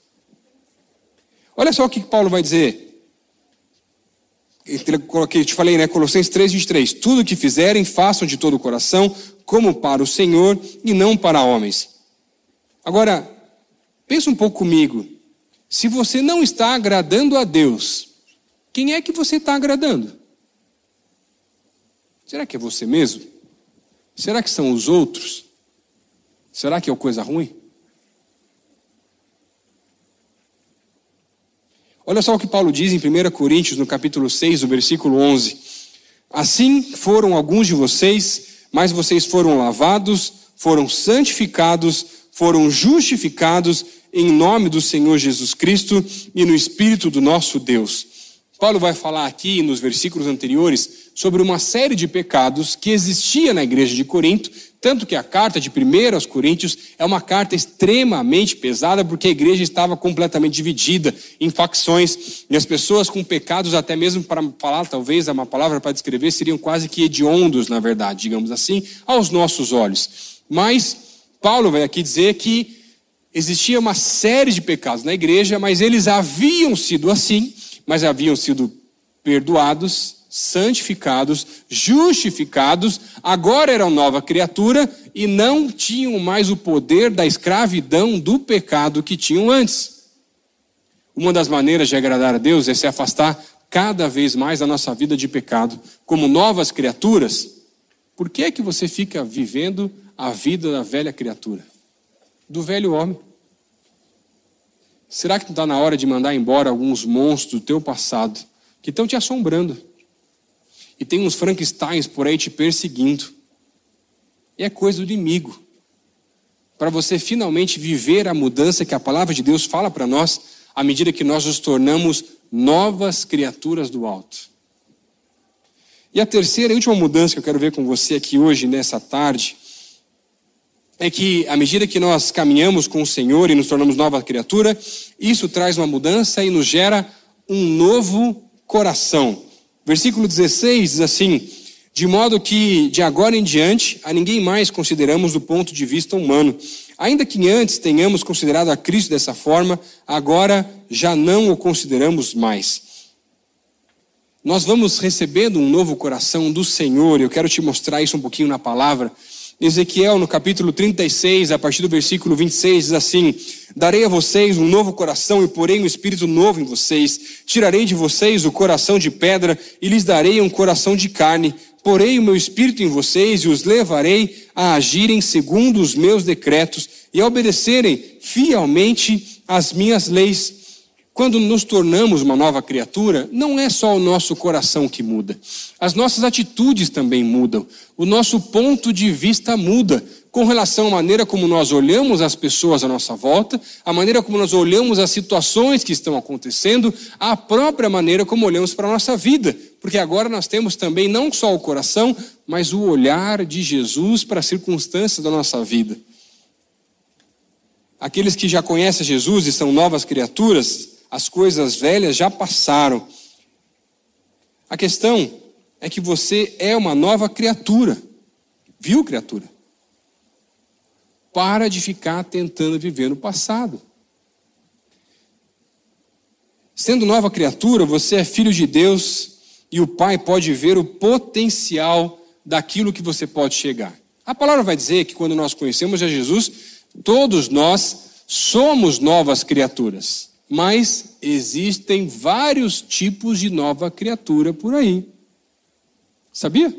[SPEAKER 1] Olha só o que Paulo vai dizer. Eu te falei, né? Colossenses 3, 23. Tudo que fizerem, façam de todo o coração, como para o Senhor e não para homens. Agora, pensa um pouco comigo. Se você não está agradando a Deus, quem é que você está agradando? Será que é você mesmo? Será que são os outros? Será que é coisa ruim? Olha só o que Paulo diz em 1 Coríntios, no capítulo 6, no versículo 11. Assim foram alguns de vocês, mas vocês foram lavados, foram santificados, foram justificados em nome do Senhor Jesus Cristo e no Espírito do nosso Deus. Paulo vai falar aqui nos versículos anteriores sobre uma série de pecados que existia na igreja de Corinto, tanto que a carta de 1 aos Coríntios é uma carta extremamente pesada, porque a igreja estava completamente dividida em facções, e as pessoas com pecados, até mesmo para falar, talvez, uma palavra para descrever, seriam quase que hediondos, na verdade, digamos assim, aos nossos olhos. Mas Paulo vai aqui dizer que existia uma série de pecados na igreja, mas eles haviam sido assim, mas haviam sido perdoados santificados, justificados, agora eram nova criatura e não tinham mais o poder da escravidão do pecado que tinham antes. Uma das maneiras de agradar a Deus é se afastar cada vez mais da nossa vida de pecado, como novas criaturas. Por que é que você fica vivendo a vida da velha criatura? Do velho homem? Será que não está na hora de mandar embora alguns monstros do teu passado que estão te assombrando? E tem uns Frankensteins por aí te perseguindo. E é coisa do inimigo. Para você finalmente viver a mudança que a palavra de Deus fala para nós, à medida que nós nos tornamos novas criaturas do alto. E a terceira e última mudança que eu quero ver com você aqui hoje, nessa tarde, é que à medida que nós caminhamos com o Senhor e nos tornamos nova criatura, isso traz uma mudança e nos gera um novo coração. Versículo 16 diz assim: De modo que de agora em diante a ninguém mais consideramos do ponto de vista humano. Ainda que antes tenhamos considerado a Cristo dessa forma, agora já não o consideramos mais. Nós vamos recebendo um novo coração do Senhor, eu quero te mostrar isso um pouquinho na palavra. Ezequiel, no capítulo 36, a partir do versículo 26, diz assim: Darei a vocês um novo coração e porei um espírito novo em vocês. Tirarei de vocês o coração de pedra e lhes darei um coração de carne. Porei o meu espírito em vocês e os levarei a agirem segundo os meus decretos e a obedecerem fielmente às minhas leis. Quando nos tornamos uma nova criatura, não é só o nosso coração que muda, as nossas atitudes também mudam, o nosso ponto de vista muda. Com relação à maneira como nós olhamos as pessoas à nossa volta, a maneira como nós olhamos as situações que estão acontecendo, a própria maneira como olhamos para a nossa vida, porque agora nós temos também não só o coração, mas o olhar de Jesus para as circunstâncias da nossa vida. Aqueles que já conhecem Jesus e são novas criaturas, as coisas velhas já passaram. A questão é que você é uma nova criatura. Viu, criatura? Para de ficar tentando viver no passado. Sendo nova criatura, você é filho de Deus e o Pai pode ver o potencial daquilo que você pode chegar. A palavra vai dizer que quando nós conhecemos a Jesus, todos nós somos novas criaturas. Mas existem vários tipos de nova criatura por aí. Sabia?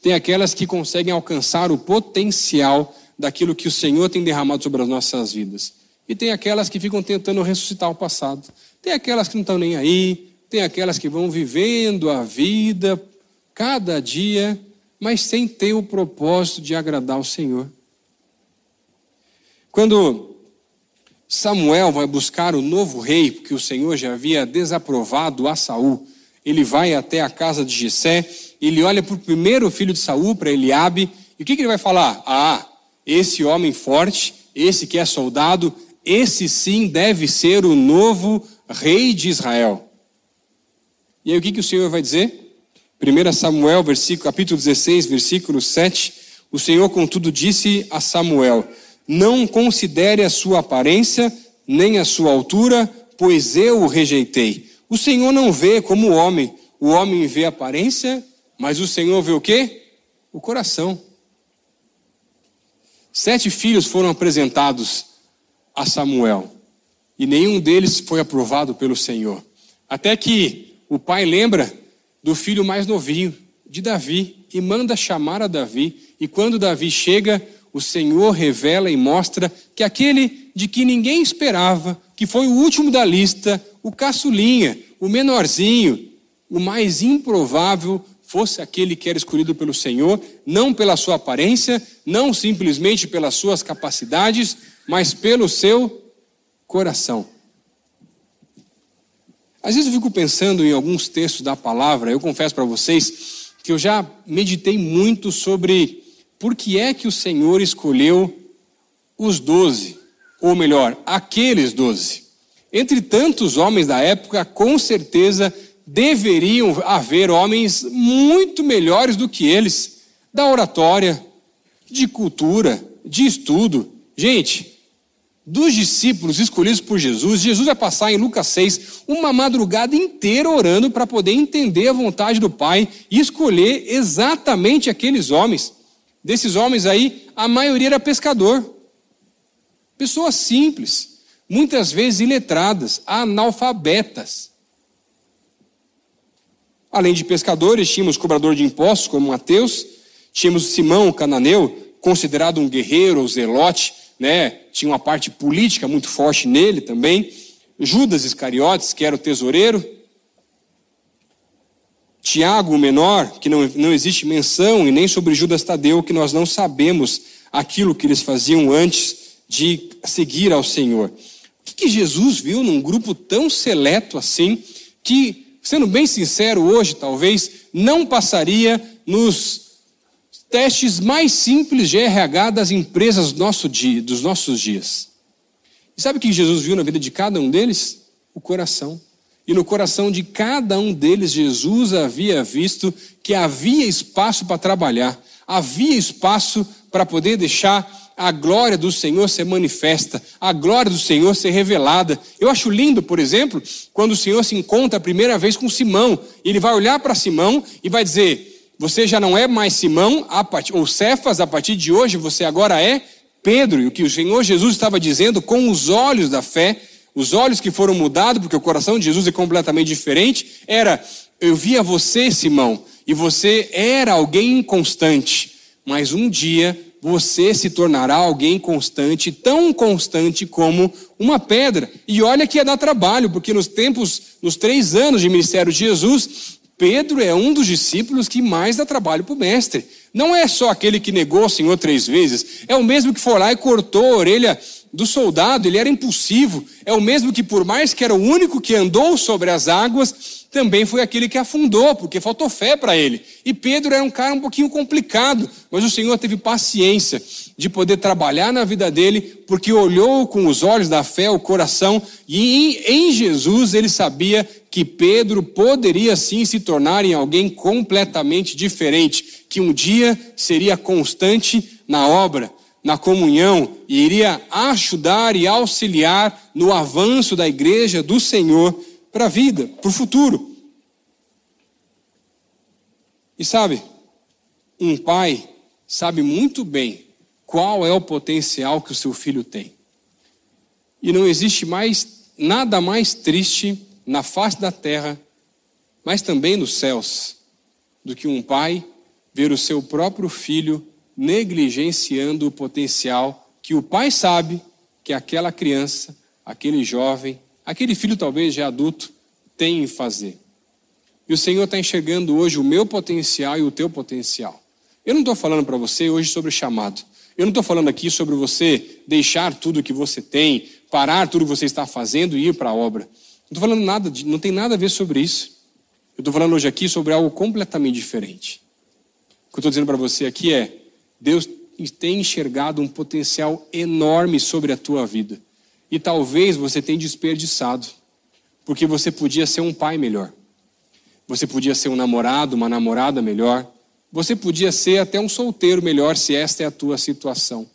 [SPEAKER 1] Tem aquelas que conseguem alcançar o potencial daquilo que o Senhor tem derramado sobre as nossas vidas. E tem aquelas que ficam tentando ressuscitar o passado. Tem aquelas que não estão nem aí. Tem aquelas que vão vivendo a vida cada dia, mas sem ter o propósito de agradar o Senhor. Quando Samuel vai buscar o novo rei, porque o Senhor já havia desaprovado a Saul, ele vai até a casa de Jessé, ele olha para o primeiro filho de Saul, para Eliabe, e o que, que ele vai falar? Ah, esse homem forte, esse que é soldado, esse sim deve ser o novo rei de Israel. E aí o que, que o Senhor vai dizer? 1 Samuel, versículo, capítulo 16, versículo 7. O Senhor, contudo, disse a Samuel: Não considere a sua aparência, nem a sua altura, pois eu o rejeitei. O Senhor não vê como o homem. O homem vê a aparência, mas o Senhor vê o quê? O coração. Sete filhos foram apresentados a Samuel e nenhum deles foi aprovado pelo Senhor. Até que o pai lembra do filho mais novinho, de Davi, e manda chamar a Davi. E quando Davi chega, o Senhor revela e mostra que aquele de que ninguém esperava, que foi o último da lista, o caçulinha, o menorzinho, o mais improvável, fosse aquele que era escolhido pelo Senhor, não pela sua aparência, não simplesmente pelas suas capacidades, mas pelo seu coração. Às vezes eu fico pensando em alguns textos da palavra, eu confesso para vocês que eu já meditei muito sobre por que é que o Senhor escolheu os doze, ou melhor, aqueles doze. Entre tantos homens da época, com certeza deveriam haver homens muito melhores do que eles, da oratória, de cultura, de estudo. Gente, dos discípulos escolhidos por Jesus, Jesus vai passar em Lucas 6 uma madrugada inteira orando para poder entender a vontade do Pai e escolher exatamente aqueles homens. Desses homens aí, a maioria era pescador. Pessoas simples, muitas vezes iletradas, analfabetas. Além de pescadores, tínhamos cobrador de impostos, como Mateus, tínhamos Simão, cananeu, considerado um guerreiro ou zelote, né? tinha uma parte política muito forte nele também. Judas Iscariotes, que era o tesoureiro. Tiago, o menor, que não, não existe menção, e nem sobre Judas Tadeu, que nós não sabemos aquilo que eles faziam antes de seguir ao Senhor. O que, que Jesus viu num grupo tão seleto assim, que sendo bem sincero, hoje talvez não passaria nos testes mais simples de RH das empresas nosso dia, dos nossos dias. E sabe o que Jesus viu na vida de cada um deles? O coração. E no coração de cada um deles, Jesus havia visto que havia espaço para trabalhar, havia espaço para poder deixar a glória do Senhor ser manifesta, a glória do Senhor ser revelada. Eu acho lindo, por exemplo, quando o Senhor se encontra a primeira vez com Simão, ele vai olhar para Simão e vai dizer: Você já não é mais Simão, ou Cefas, a partir de hoje você agora é Pedro. E o que o Senhor Jesus estava dizendo com os olhos da fé, os olhos que foram mudados, porque o coração de Jesus é completamente diferente, era: Eu via você, Simão, e você era alguém inconstante, mas um dia você se tornará alguém constante, tão constante como uma pedra. E olha que ia dar trabalho, porque nos tempos, nos três anos de ministério de Jesus, Pedro é um dos discípulos que mais dá trabalho para o mestre. Não é só aquele que negou o Senhor três vezes, é o mesmo que foi lá e cortou a orelha do soldado, ele era impulsivo, é o mesmo que, por mais que era o único que andou sobre as águas, também foi aquele que afundou, porque faltou fé para ele. E Pedro era um cara um pouquinho complicado, mas o Senhor teve paciência de poder trabalhar na vida dele, porque olhou com os olhos da fé o coração, e em Jesus ele sabia que Pedro poderia sim se tornar em alguém completamente diferente, que um dia seria constante na obra, na comunhão, e iria ajudar e auxiliar no avanço da igreja do Senhor para a vida, para o futuro. E sabe, um pai sabe muito bem qual é o potencial que o seu filho tem. E não existe mais nada mais triste na face da terra, mas também nos céus, do que um pai ver o seu próprio filho negligenciando o potencial que o pai sabe que aquela criança, aquele jovem, aquele filho talvez já adulto, tem em fazer. E o Senhor está enxergando hoje o meu potencial e o teu potencial. Eu não estou falando para você hoje sobre chamado. Eu não estou falando aqui sobre você deixar tudo que você tem, parar tudo que você está fazendo e ir para a obra. Não estou falando nada, de, não tem nada a ver sobre isso. Eu estou falando hoje aqui sobre algo completamente diferente. O que eu estou dizendo para você aqui é: Deus tem enxergado um potencial enorme sobre a tua vida. E talvez você tenha desperdiçado, porque você podia ser um pai melhor. Você podia ser um namorado, uma namorada melhor. Você podia ser até um solteiro melhor, se esta é a tua situação.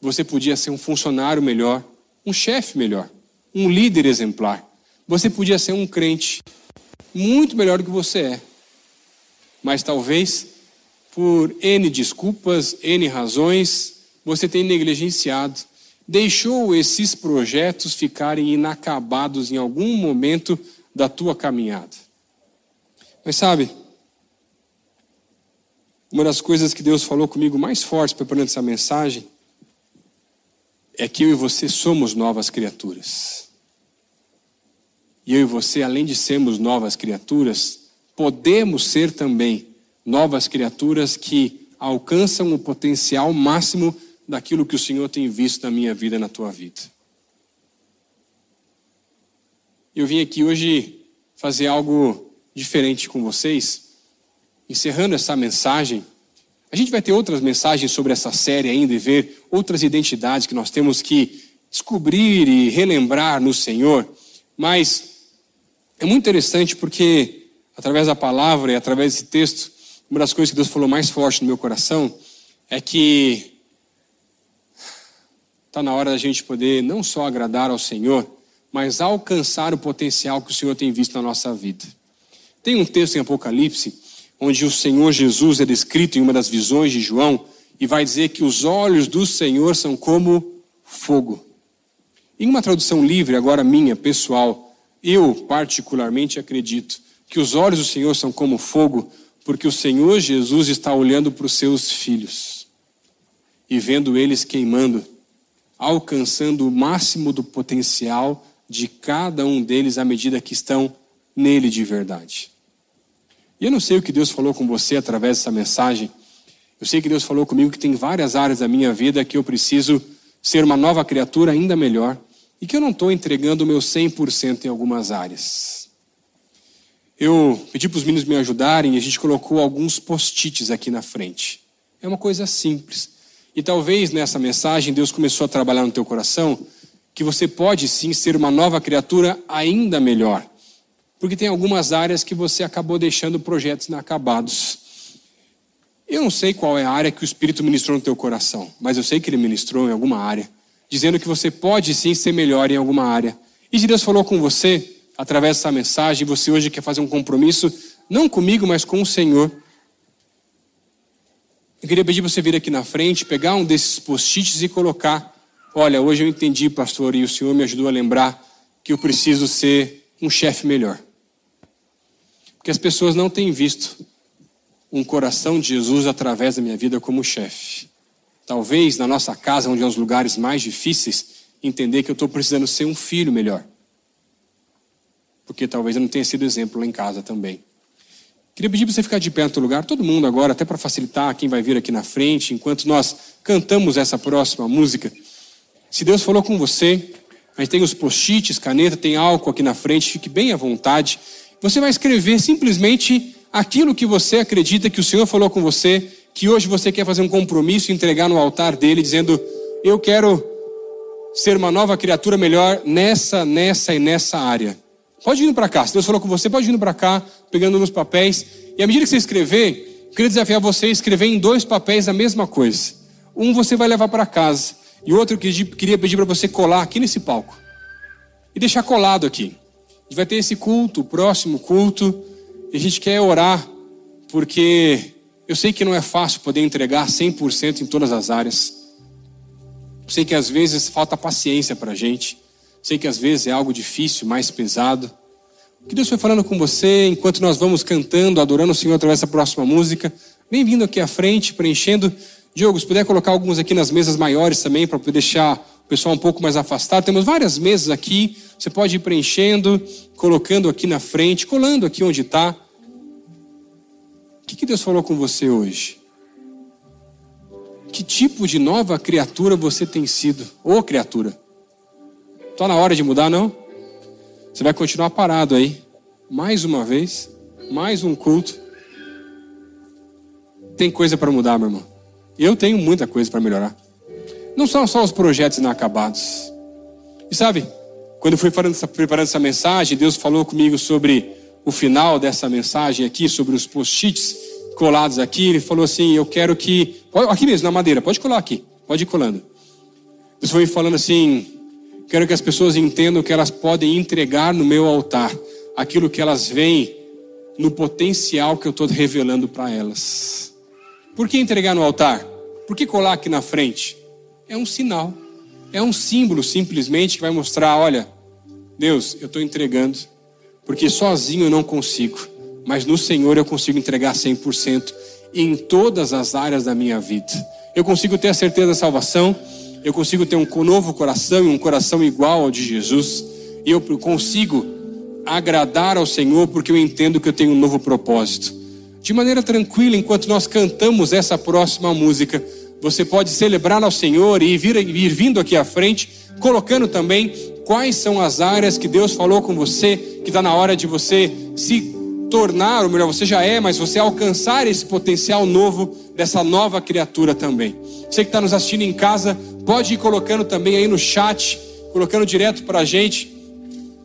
[SPEAKER 1] Você podia ser um funcionário melhor, um chefe melhor, um líder exemplar. Você podia ser um crente muito melhor do que você é. Mas talvez, por N desculpas, N razões, você tenha negligenciado, deixou esses projetos ficarem inacabados em algum momento da tua caminhada. Mas sabe, uma das coisas que Deus falou comigo mais forte preparando essa mensagem é que eu e você somos novas criaturas. E eu e você, além de sermos novas criaturas, podemos ser também novas criaturas que alcançam o potencial máximo daquilo que o Senhor tem visto na minha vida e na tua vida. Eu vim aqui hoje fazer algo diferente com vocês, encerrando essa mensagem. A gente vai ter outras mensagens sobre essa série ainda e ver outras identidades que nós temos que descobrir e relembrar no Senhor, mas é muito interessante porque, através da palavra e através desse texto, uma das coisas que Deus falou mais forte no meu coração é que está na hora da gente poder não só agradar ao Senhor, mas alcançar o potencial que o Senhor tem visto na nossa vida. Tem um texto em Apocalipse onde o Senhor Jesus é descrito em uma das visões de João e vai dizer que os olhos do Senhor são como fogo. Em uma tradução livre, agora minha, pessoal, eu, particularmente, acredito que os olhos do Senhor são como fogo, porque o Senhor Jesus está olhando para os seus filhos e vendo eles queimando, alcançando o máximo do potencial de cada um deles à medida que estão nele de verdade. E eu não sei o que Deus falou com você através dessa mensagem. Eu sei que Deus falou comigo que tem várias áreas da minha vida que eu preciso ser uma nova criatura ainda melhor e que eu não estou entregando o meu 100% em algumas áreas. Eu pedi para os meninos me ajudarem e a gente colocou alguns post-its aqui na frente. É uma coisa simples. E talvez nessa mensagem Deus começou a trabalhar no teu coração que você pode sim ser uma nova criatura ainda melhor. Porque tem algumas áreas que você acabou deixando projetos inacabados. Eu não sei qual é a área que o Espírito ministrou no teu coração, mas eu sei que ele ministrou em alguma área dizendo que você pode sim ser melhor em alguma área. E se Deus falou com você através dessa mensagem, você hoje quer fazer um compromisso, não comigo, mas com o Senhor. Eu queria pedir para você vir aqui na frente, pegar um desses post-its e colocar: Olha, hoje eu entendi, pastor, e o Senhor me ajudou a lembrar que eu preciso ser um chefe melhor. Porque as pessoas não têm visto um coração de Jesus através da minha vida como chefe talvez na nossa casa, onde é os lugares mais difíceis, entender que eu estou precisando ser um filho melhor. Porque talvez eu não tenha sido exemplo lá em casa também. Queria pedir para você ficar de pé no lugar, todo mundo agora, até para facilitar quem vai vir aqui na frente, enquanto nós cantamos essa próxima música. Se Deus falou com você, a gente tem os post-its, caneta, tem álcool aqui na frente, fique bem à vontade. Você vai escrever simplesmente aquilo que você acredita que o Senhor falou com você que hoje você quer fazer um compromisso e entregar no altar dele, dizendo: Eu quero ser uma nova criatura melhor nessa, nessa e nessa área. Pode ir para cá. Se Deus falou com você, pode ir para cá, pegando nos papéis. E à medida que você escrever, eu queria desafiar você a escrever em dois papéis a mesma coisa. Um você vai levar para casa. E outro que queria pedir para você colar aqui nesse palco. E deixar colado aqui. A gente vai ter esse culto, o próximo culto. E a gente quer orar, porque Eu sei que não é fácil poder entregar 100% em todas as áreas. Eu sei que às vezes falta paciência para a gente. Sei que às vezes é algo difícil, mais pesado. Que Deus foi falando com você enquanto nós vamos cantando, adorando o Senhor através da próxima música. Bem-vindo aqui à frente, preenchendo. Diogo, se puder colocar alguns aqui nas mesas maiores também, para deixar o pessoal um pouco mais afastado. Temos várias mesas aqui. Você pode ir preenchendo, colocando aqui na frente, colando aqui onde está. O que, Deus falou com você hoje? Que tipo de nova criatura você tem sido? Ô criatura. Está na hora de mudar, não? Você vai continuar parado aí. Mais uma vez. Mais um culto. Tem coisa para mudar, meu irmão. Eu tenho muita coisa para melhorar. Não são só os projetos inacabados. E sabe, quando eu fui preparando essa mensagem, Deus falou comigo sobre o final dessa mensagem aqui, sobre os post-its colados aqui. Ele falou assim: Eu quero que. Aqui mesmo, na madeira, pode colar aqui, pode ir colando. Deus foi falando assim: Quero que as pessoas entendam que elas podem entregar no meu altar aquilo que elas veem no potencial que eu estou revelando para elas. Por que entregar no altar? Por que colar aqui na frente? É um sinal, é um símbolo simplesmente que vai mostrar: olha, Deus, eu estou entregando, porque sozinho eu não consigo, mas no Senhor eu consigo entregar 100% em todas as áreas da minha vida. Eu consigo ter a certeza da salvação eu consigo ter um novo coração e um coração igual ao de Jesus, e eu consigo agradar ao Senhor porque eu entendo que eu tenho um novo propósito. De maneira tranquila, enquanto nós cantamos essa próxima música, você pode celebrar ao Senhor e vir, vir vindo aqui à frente, colocando também quais são as áreas que Deus falou com você, que está na hora de você se tornar, ou melhor, você já é, mas você alcançar esse potencial novo dessa nova criatura também. Você que está nos assistindo em casa, pode ir colocando também aí no chat, colocando direto para a gente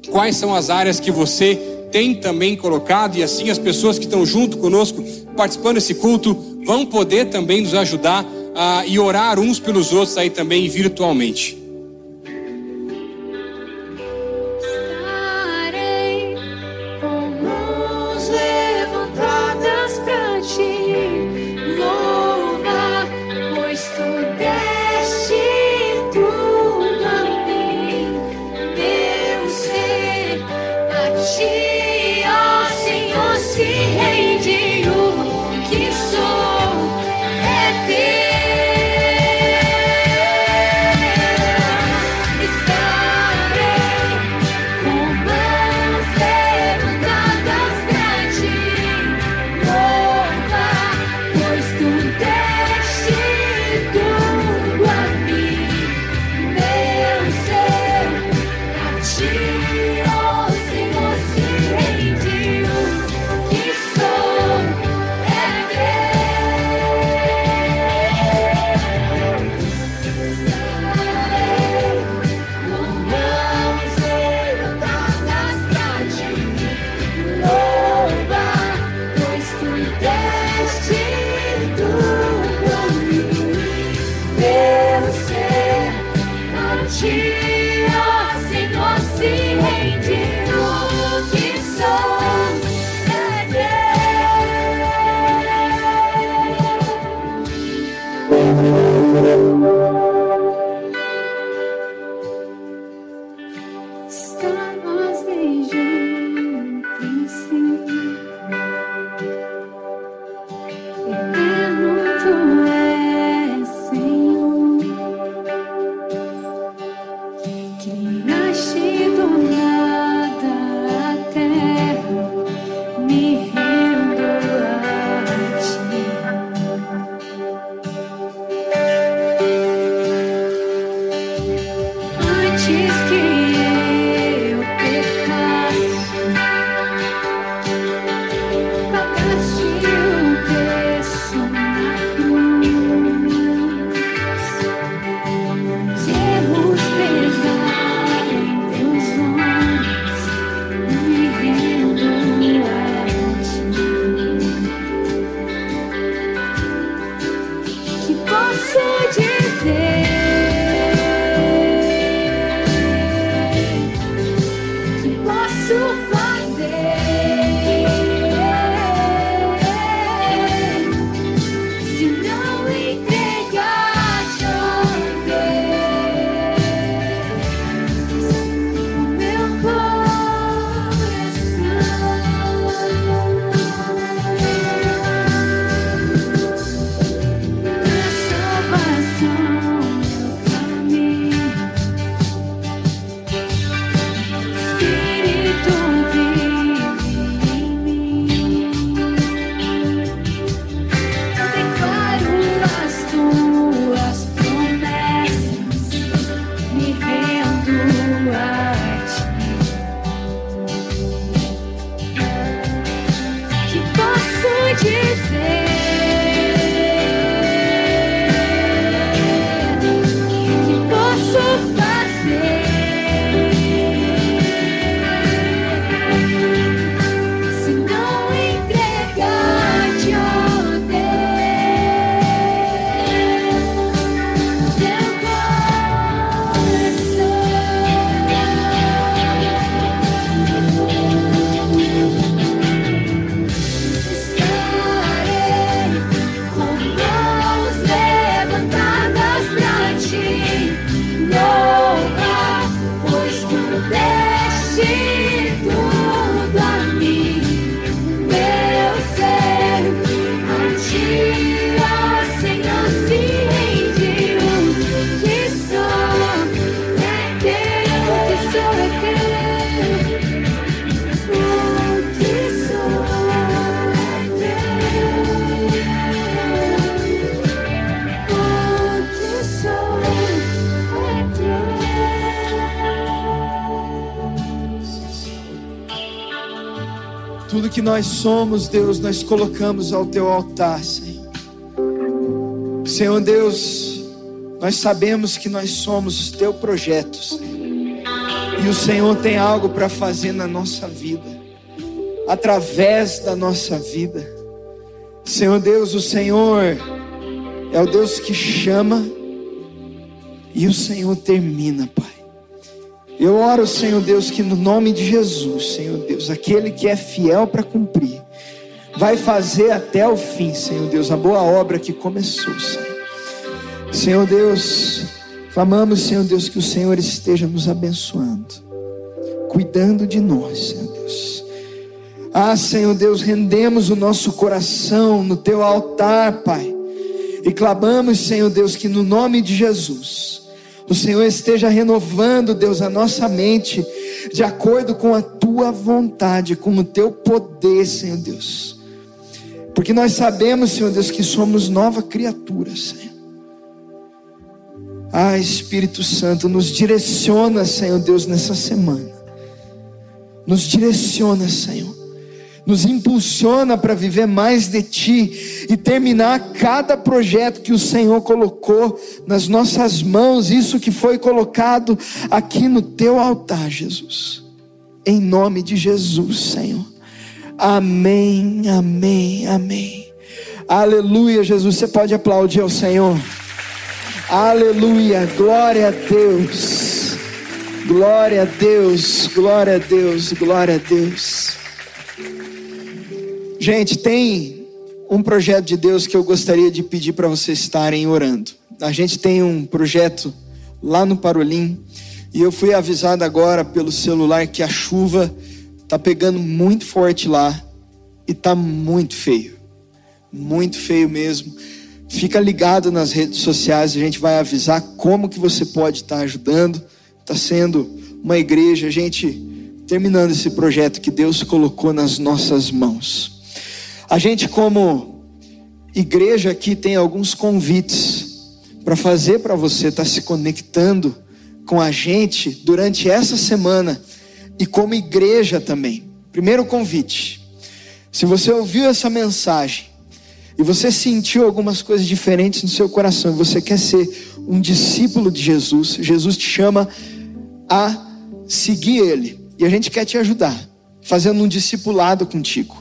[SPEAKER 1] quais são as áreas que você tem também colocado, e assim as pessoas que estão junto conosco, participando desse culto, vão poder também nos ajudar a, e orar uns pelos outros aí também virtualmente.
[SPEAKER 2] Nós somos, Deus, nós colocamos ao teu altar, Senhor. Senhor Deus, nós sabemos que nós somos teu projeto, Senhor. E o Senhor tem algo para fazer na nossa vida, através da nossa vida. Senhor Deus, o Senhor é o Deus que chama e o Senhor termina, Pai. Eu oro, Senhor Deus, que no nome de Jesus, Senhor Deus, aquele que é fiel para cumprir, vai fazer até o fim, Senhor Deus, a boa obra que começou, Senhor. Senhor Deus, clamamos, Senhor Deus, que o Senhor esteja nos abençoando, cuidando de nós, Senhor Deus. Ah, Senhor Deus, rendemos o nosso coração no teu altar, Pai, e clamamos, Senhor Deus, que no nome de Jesus, o Senhor esteja renovando, Deus, a nossa mente de acordo com a tua vontade, com o teu poder, Senhor Deus. Porque nós sabemos, Senhor Deus, que somos nova criatura, Senhor. Ah, Espírito Santo, nos direciona, Senhor Deus, nessa semana. Nos direciona, Senhor nos impulsiona para viver mais de Ti e terminar cada projeto que o Senhor colocou nas nossas mãos, isso que foi colocado aqui no Teu altar, Jesus. Em nome de Jesus, Senhor. Amém, amém, amém. Aleluia, Jesus. Você pode aplaudir ao Senhor. Aleluia, glória a Deus. Glória a Deus, glória a Deus, glória a Deus. Gente, tem um projeto de Deus que eu gostaria de pedir para vocês estarem orando. A gente tem um projeto lá no Parolim e eu fui avisado agora pelo celular que a chuva tá pegando muito forte lá e tá muito feio. Muito feio mesmo. Fica ligado nas redes sociais, a gente vai avisar como que você pode estar tá ajudando. Está sendo uma igreja, a gente terminando esse projeto que Deus colocou nas nossas mãos. A gente, como igreja aqui, tem alguns convites para fazer para você estar tá se conectando com a gente durante essa semana e como igreja também. Primeiro convite: se você ouviu essa mensagem e você sentiu algumas coisas diferentes no seu coração e você quer ser um discípulo de Jesus, Jesus te chama a seguir Ele e a gente quer te ajudar, fazendo um discipulado contigo.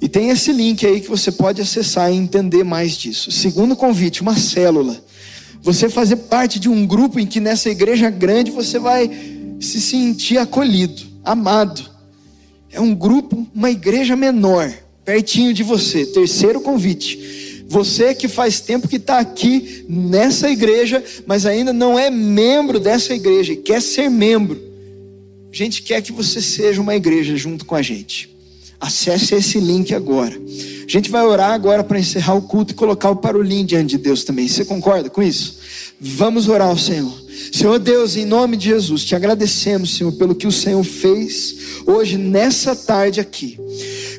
[SPEAKER 2] E tem esse link aí que você pode acessar e entender mais disso. Segundo convite, uma célula. Você fazer parte de um grupo em que nessa igreja grande você vai se sentir acolhido, amado. É um grupo, uma igreja menor, pertinho de você. Terceiro convite. Você que faz tempo que está aqui nessa igreja, mas ainda não é membro dessa igreja e quer ser membro. A gente quer que você seja uma igreja junto com a gente. Acesse esse link agora. A gente vai orar agora para encerrar o culto e colocar o parolim diante de Deus também. Você concorda com isso? Vamos orar ao Senhor. Senhor Deus, em nome de Jesus, te agradecemos, Senhor, pelo que o Senhor fez hoje, nessa tarde aqui.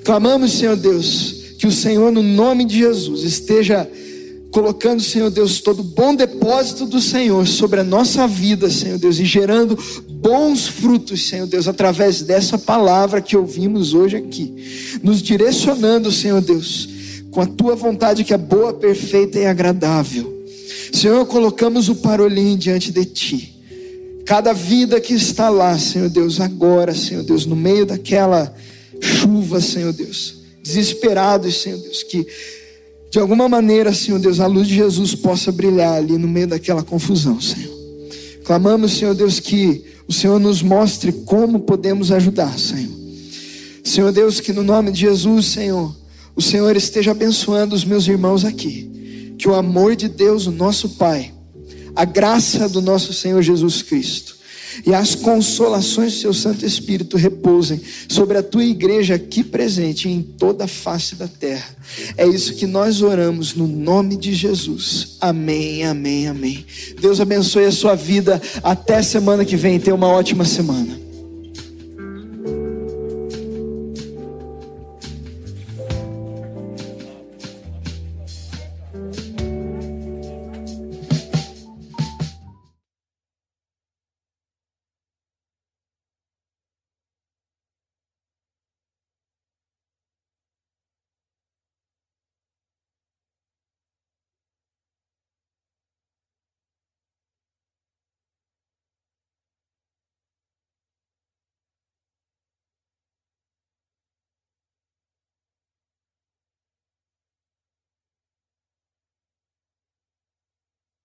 [SPEAKER 2] Clamamos, Senhor Deus, que o Senhor, no nome de Jesus, esteja colocando, Senhor Deus, todo bom depósito do Senhor sobre a nossa vida, Senhor Deus, e gerando bons frutos, Senhor Deus, através dessa palavra que ouvimos hoje aqui, nos direcionando, Senhor Deus, com a tua vontade que é boa, perfeita e agradável. Senhor, colocamos o parolim diante de ti. Cada vida que está lá, Senhor Deus, agora, Senhor Deus, no meio daquela chuva, Senhor Deus, desesperados, Senhor Deus, que de alguma maneira, Senhor Deus, a luz de Jesus possa brilhar ali no meio daquela confusão, Senhor. Clamamos, Senhor Deus, que o Senhor nos mostre como podemos ajudar, Senhor. Senhor Deus, que no nome de Jesus, Senhor, o Senhor esteja abençoando os meus irmãos aqui. Que o amor de Deus, o nosso Pai, a graça do nosso Senhor Jesus Cristo e as consolações do seu Santo Espírito repousem sobre a tua igreja aqui presente em toda a face da terra. É isso que nós oramos no nome de Jesus. Amém, amém, amém. Deus abençoe a sua vida. Até semana que vem. Tenha uma ótima semana.